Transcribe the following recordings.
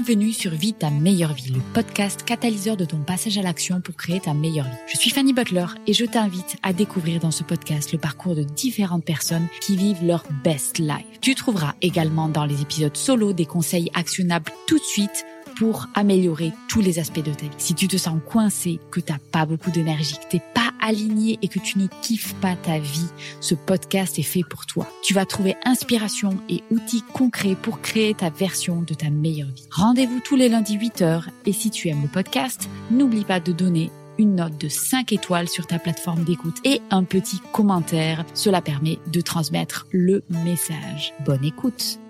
Bienvenue sur Vie ta meilleure vie, le podcast catalyseur de ton passage à l'action pour créer ta meilleure vie. Je suis Fanny Butler et je t'invite à découvrir dans ce podcast le parcours de différentes personnes qui vivent leur best life. Tu trouveras également dans les épisodes solo des conseils actionnables tout de suite pour améliorer tous les aspects de ta vie. Si tu te sens coincé, que t'as pas beaucoup d'énergie, que t'es aligné et que tu ne kiffes pas ta vie, ce podcast est fait pour toi. Tu vas trouver inspiration et outils concrets pour créer ta version de ta meilleure vie. Rendez-vous tous les lundis 8h et si tu aimes le podcast, n'oublie pas de donner une note de 5 étoiles sur ta plateforme d'écoute et un petit commentaire. Cela permet de transmettre le message. Bonne écoute.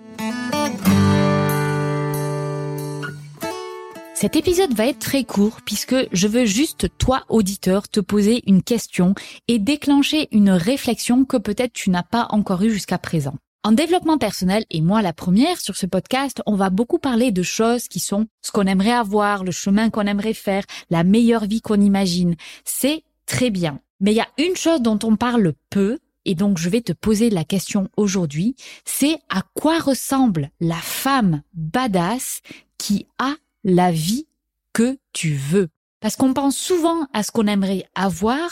Cet épisode va être très court puisque je veux juste, toi, auditeur, te poser une question et déclencher une réflexion que peut-être tu n'as pas encore eue jusqu'à présent. En développement personnel, et moi la première sur ce podcast, on va beaucoup parler de choses qui sont ce qu'on aimerait avoir, le chemin qu'on aimerait faire, la meilleure vie qu'on imagine. C'est très bien. Mais il y a une chose dont on parle peu, et donc je vais te poser la question aujourd'hui, c'est à quoi ressemble la femme badass qui a la vie que tu veux. Parce qu'on pense souvent à ce qu'on aimerait avoir,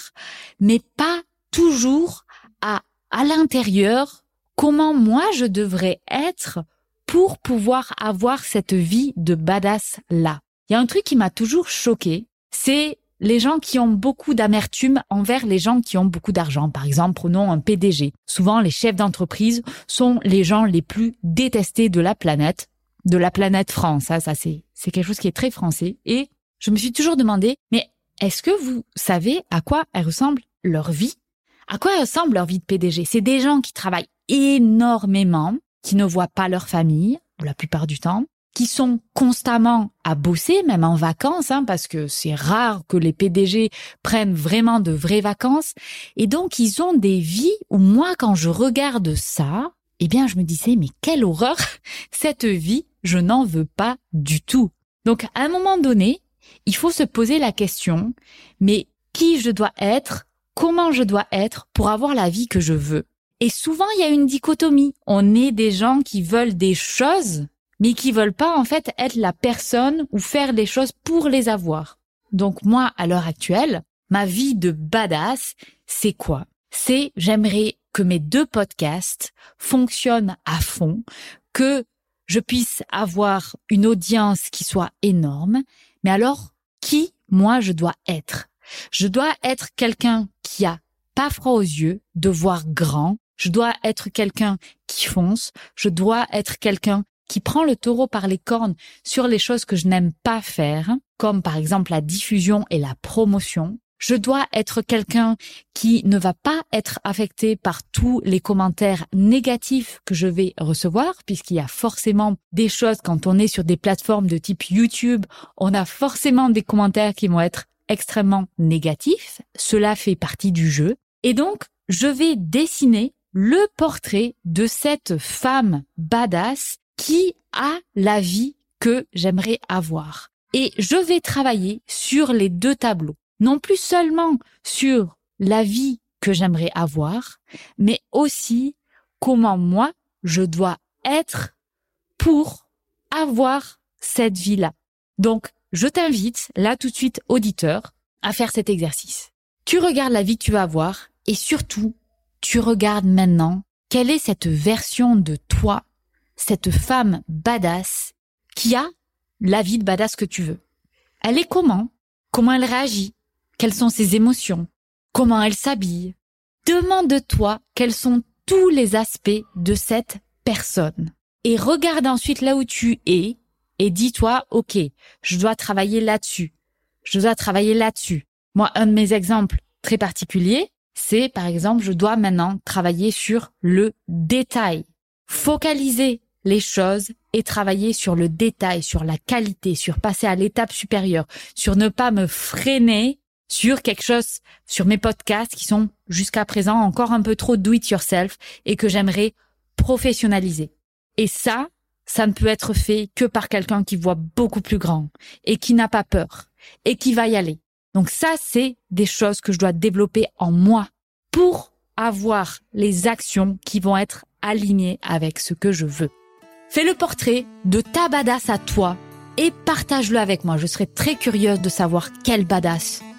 mais pas toujours à, à l'intérieur, comment moi je devrais être pour pouvoir avoir cette vie de badass là. Il y a un truc qui m'a toujours choqué, c'est les gens qui ont beaucoup d'amertume envers les gens qui ont beaucoup d'argent. Par exemple, prenons un PDG. Souvent, les chefs d'entreprise sont les gens les plus détestés de la planète de la planète France. Ça, ça c'est quelque chose qui est très français. Et je me suis toujours demandé, mais est-ce que vous savez à quoi elle ressemble leur vie? À quoi ressemble leur vie de PDG C'est des gens qui travaillent énormément, qui ne voient pas leur famille la plupart du temps, qui sont constamment à bosser, même en vacances, hein, parce que c'est rare que les PDG prennent vraiment de vraies vacances. Et donc, ils ont des vies où moi, quand je regarde ça, eh bien, je me disais, mais quelle horreur Cette vie, je n'en veux pas du tout. Donc, à un moment donné, il faut se poser la question, mais qui je dois être Comment je dois être pour avoir la vie que je veux? Et souvent, il y a une dichotomie. On est des gens qui veulent des choses, mais qui veulent pas en fait être la personne ou faire des choses pour les avoir. Donc moi, à l'heure actuelle, ma vie de badass, c'est quoi? C'est j'aimerais que mes deux podcasts fonctionnent à fond, que je puisse avoir une audience qui soit énorme. Mais alors, qui, moi, je dois être? Je dois être quelqu'un qui a pas froid aux yeux, de voir grand. Je dois être quelqu'un qui fonce. Je dois être quelqu'un qui prend le taureau par les cornes sur les choses que je n'aime pas faire, comme par exemple la diffusion et la promotion. Je dois être quelqu'un qui ne va pas être affecté par tous les commentaires négatifs que je vais recevoir, puisqu'il y a forcément des choses quand on est sur des plateformes de type YouTube, on a forcément des commentaires qui vont être extrêmement négatifs. Cela fait partie du jeu. Et donc, je vais dessiner le portrait de cette femme badass qui a la vie que j'aimerais avoir. Et je vais travailler sur les deux tableaux non plus seulement sur la vie que j'aimerais avoir, mais aussi comment moi je dois être pour avoir cette vie-là. Donc, je t'invite, là tout de suite, auditeur, à faire cet exercice. Tu regardes la vie que tu vas avoir et surtout, tu regardes maintenant quelle est cette version de toi, cette femme badass qui a la vie de badass que tu veux. Elle est comment? Comment elle réagit? Quelles sont ses émotions? Comment elle s'habille? Demande-toi quels sont tous les aspects de cette personne. Et regarde ensuite là où tu es et dis-toi, OK, je dois travailler là-dessus. Je dois travailler là-dessus. Moi, un de mes exemples très particuliers, c'est par exemple, je dois maintenant travailler sur le détail. Focaliser les choses et travailler sur le détail, sur la qualité, sur passer à l'étape supérieure, sur ne pas me freiner sur quelque chose, sur mes podcasts qui sont jusqu'à présent encore un peu trop do it yourself et que j'aimerais professionnaliser. Et ça, ça ne peut être fait que par quelqu'un qui voit beaucoup plus grand et qui n'a pas peur et qui va y aller. Donc ça, c'est des choses que je dois développer en moi pour avoir les actions qui vont être alignées avec ce que je veux. Fais le portrait de ta badass à toi et partage-le avec moi. Je serais très curieuse de savoir quelle badass